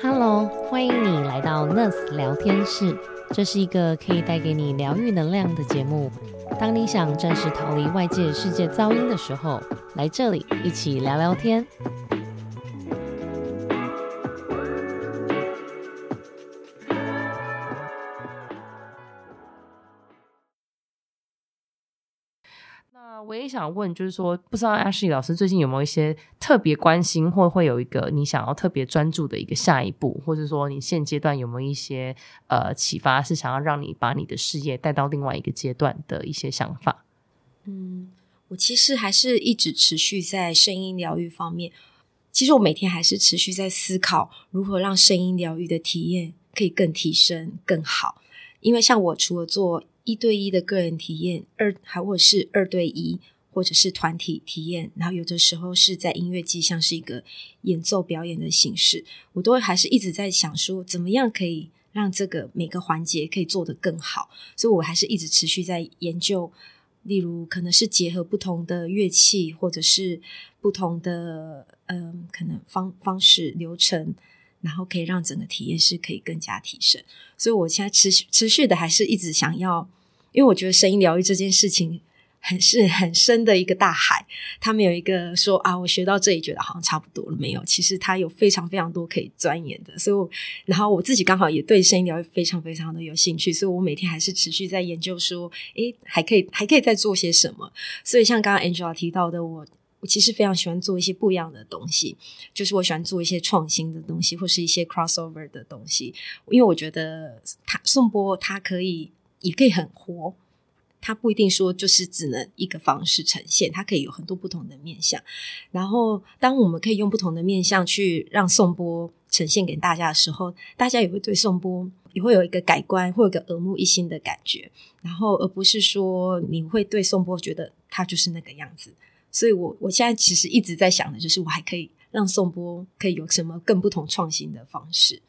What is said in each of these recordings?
Hello，欢迎你来到 Nurse 聊天室。这是一个可以带给你疗愈能量的节目。当你想暂时逃离外界世界噪音的时候，来这里一起聊聊天。那我也想问，就是说，不知道 Ashley 老师最近有没有一些特别关心，或会有一个你想要特别专注的一个下一步，或者说你现阶段有没有一些呃启发，是想要让你把你的事业带到另外一个阶段的一些想法？嗯，我其实还是一直持续在声音疗愈方面。其实我每天还是持续在思考如何让声音疗愈的体验可以更提升、更好。因为像我除了做一对一的个人体验，二还或者是二对一，或者是团体体验，然后有的时候是在音乐季，像是一个演奏表演的形式，我都还是一直在想说，怎么样可以让这个每个环节可以做得更好。所以我还是一直持续在研究，例如可能是结合不同的乐器，或者是不同的嗯，可能方方式流程。然后可以让整个体验是可以更加提升，所以我现在持续持续的还是一直想要，因为我觉得声音疗愈这件事情很是很深的一个大海，他们有一个说啊，我学到这里觉得好像差不多了，没有，其实他有非常非常多可以钻研的，所以，我，然后我自己刚好也对声音疗愈非常非常的有兴趣，所以我每天还是持续在研究说，诶，还可以还可以再做些什么，所以像刚刚 Angela 提到的我。我其实非常喜欢做一些不一样的东西，就是我喜欢做一些创新的东西，或是一些 crossover 的东西。因为我觉得他宋波他可以也可以很活，它不一定说就是只能一个方式呈现，它可以有很多不同的面相。然后，当我们可以用不同的面相去让宋波呈现给大家的时候，大家也会对宋波也会有一个改观，会有个耳目一新的感觉。然后，而不是说你会对宋波觉得他就是那个样子。所以，我我现在其实一直在想的，就是我还可以让颂钵可以有什么更不同创新的方式。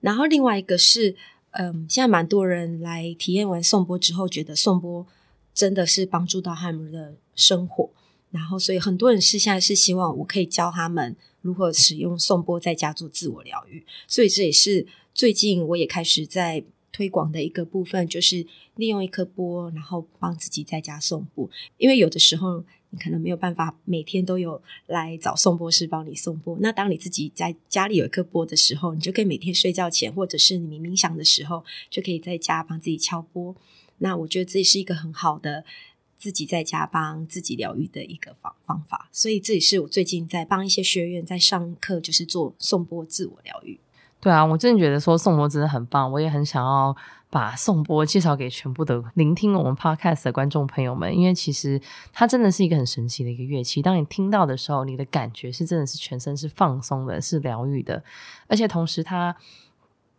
然后，另外一个是，嗯，现在蛮多人来体验完颂钵之后，觉得颂钵真的是帮助到他们的生活。然后，所以很多人是现在是希望我可以教他们如何使用颂钵在家做自我疗愈。所以，这也是最近我也开始在推广的一个部分，就是利用一颗波，然后帮自己在家颂钵。因为有的时候。你可能没有办法每天都有来找送波师帮你送波。那当你自己在家里有一颗波的时候，你就可以每天睡觉前，或者是你冥想的时候，就可以在家帮自己敲波。那我觉得这也是一个很好的自己在家帮自己疗愈的一个方方法。所以这也是我最近在帮一些学员在上课，就是做送波自我疗愈。对啊，我真的觉得说宋波真的很棒，我也很想要。把颂钵介绍给全部的聆听我们 podcast 的观众朋友们，因为其实它真的是一个很神奇的一个乐器。当你听到的时候，你的感觉是真的是全身是放松的，是疗愈的，而且同时它。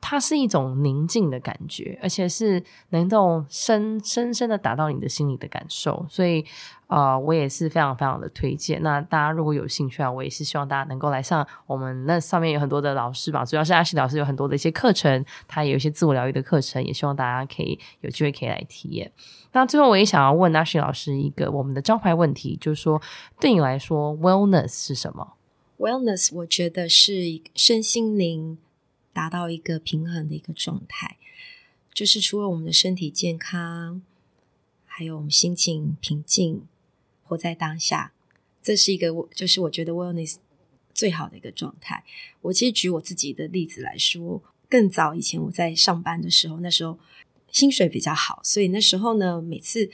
它是一种宁静的感觉，而且是能够深深深的打到你的心里的感受，所以啊，我也是非常非常的推荐。那大家如果有兴趣啊，我也是希望大家能够来上我们那上面有很多的老师吧，主要是阿西老师有很多的一些课程，他也有一些自我疗愈的课程，也希望大家可以有机会可以来体验。那最后我也想要问阿西老师一个我们的招牌问题，就是说对你来说，wellness 是什么？wellness 我觉得是身心灵。达到一个平衡的一个状态，就是除了我们的身体健康，还有我们心情平静，活在当下，这是一个我就是我觉得 wellness 最好的一个状态。我其实举我自己的例子来说，更早以前我在上班的时候，那时候薪水比较好，所以那时候呢，每次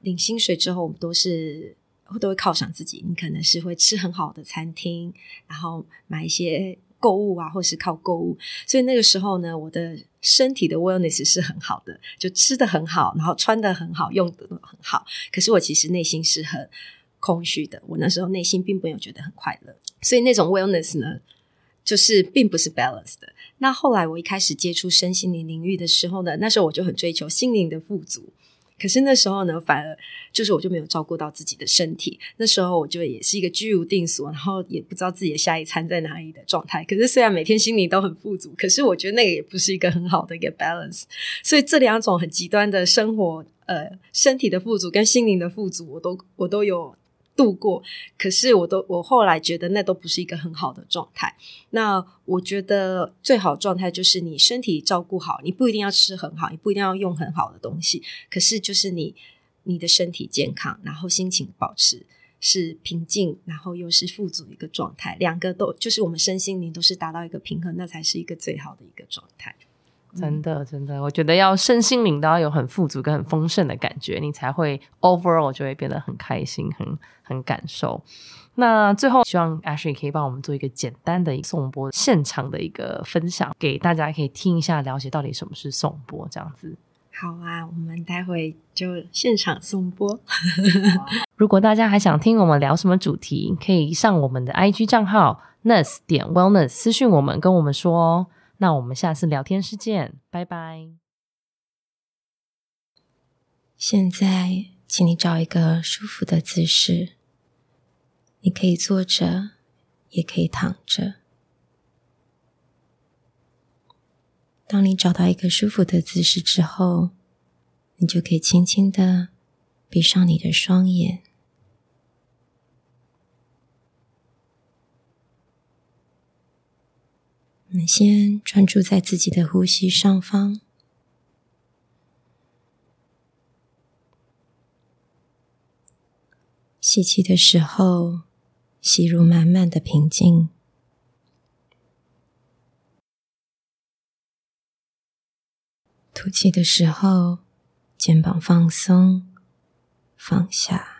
领薪水之后，我们都是都会犒赏自己。你可能是会吃很好的餐厅，然后买一些。购物啊，或是靠购物，所以那个时候呢，我的身体的 wellness 是很好的，就吃的很好，然后穿的很好，用的很好。可是我其实内心是很空虚的，我那时候内心并没有觉得很快乐，所以那种 wellness 呢，就是并不是 balance 的。那后来我一开始接触身心灵领域的时候呢，那时候我就很追求心灵的富足。可是那时候呢，反而就是我就没有照顾到自己的身体。那时候我就也是一个居无定所，然后也不知道自己的下一餐在哪里的状态。可是虽然每天心灵都很富足，可是我觉得那个也不是一个很好的一个 balance。所以这两种很极端的生活，呃，身体的富足跟心灵的富足，我都我都有度过。可是我都我后来觉得那都不是一个很好的状态。那我觉得最好状态就是你身体照顾好，你不一定要吃很好，你不一定要用很好的东西，可是就是你你的身体健康，然后心情保持是平静，然后又是富足一个状态，两个都就是我们身心灵都是达到一个平衡，那才是一个最好的一个状态。真的，真的，我觉得要身心灵都要有很富足跟很丰盛的感觉，你才会 overall 就会变得很开心，很很感受。那最后，希望 Ashley 可以帮我们做一个简单的颂钵现场的一个分享，给大家可以听一下，了解到底什么是颂钵这样子。好啊，我们待会就现场颂钵。如果大家还想听我们聊什么主题，可以上我们的 IG 账号 nurse 点 wellness 私讯我们，跟我们说哦。那我们下次聊天室见，拜拜。现在，请你找一个舒服的姿势，你可以坐着，也可以躺着。当你找到一个舒服的姿势之后，你就可以轻轻的闭上你的双眼。我们先专注在自己的呼吸上方，吸气的时候，吸入满满的平静；吐气的时候，肩膀放松，放下。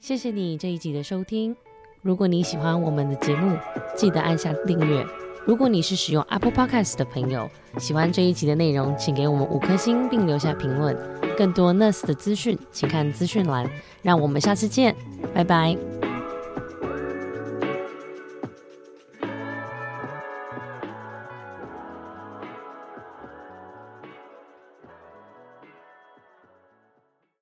谢谢你这一集的收听。如果你喜欢我们的节目，记得按下订阅。如果你是使用 Apple Podcast 的朋友，喜欢这一集的内容，请给我们五颗星并留下评论。更多 Nurse 的资讯，请看资讯栏。让我们下次见，拜拜。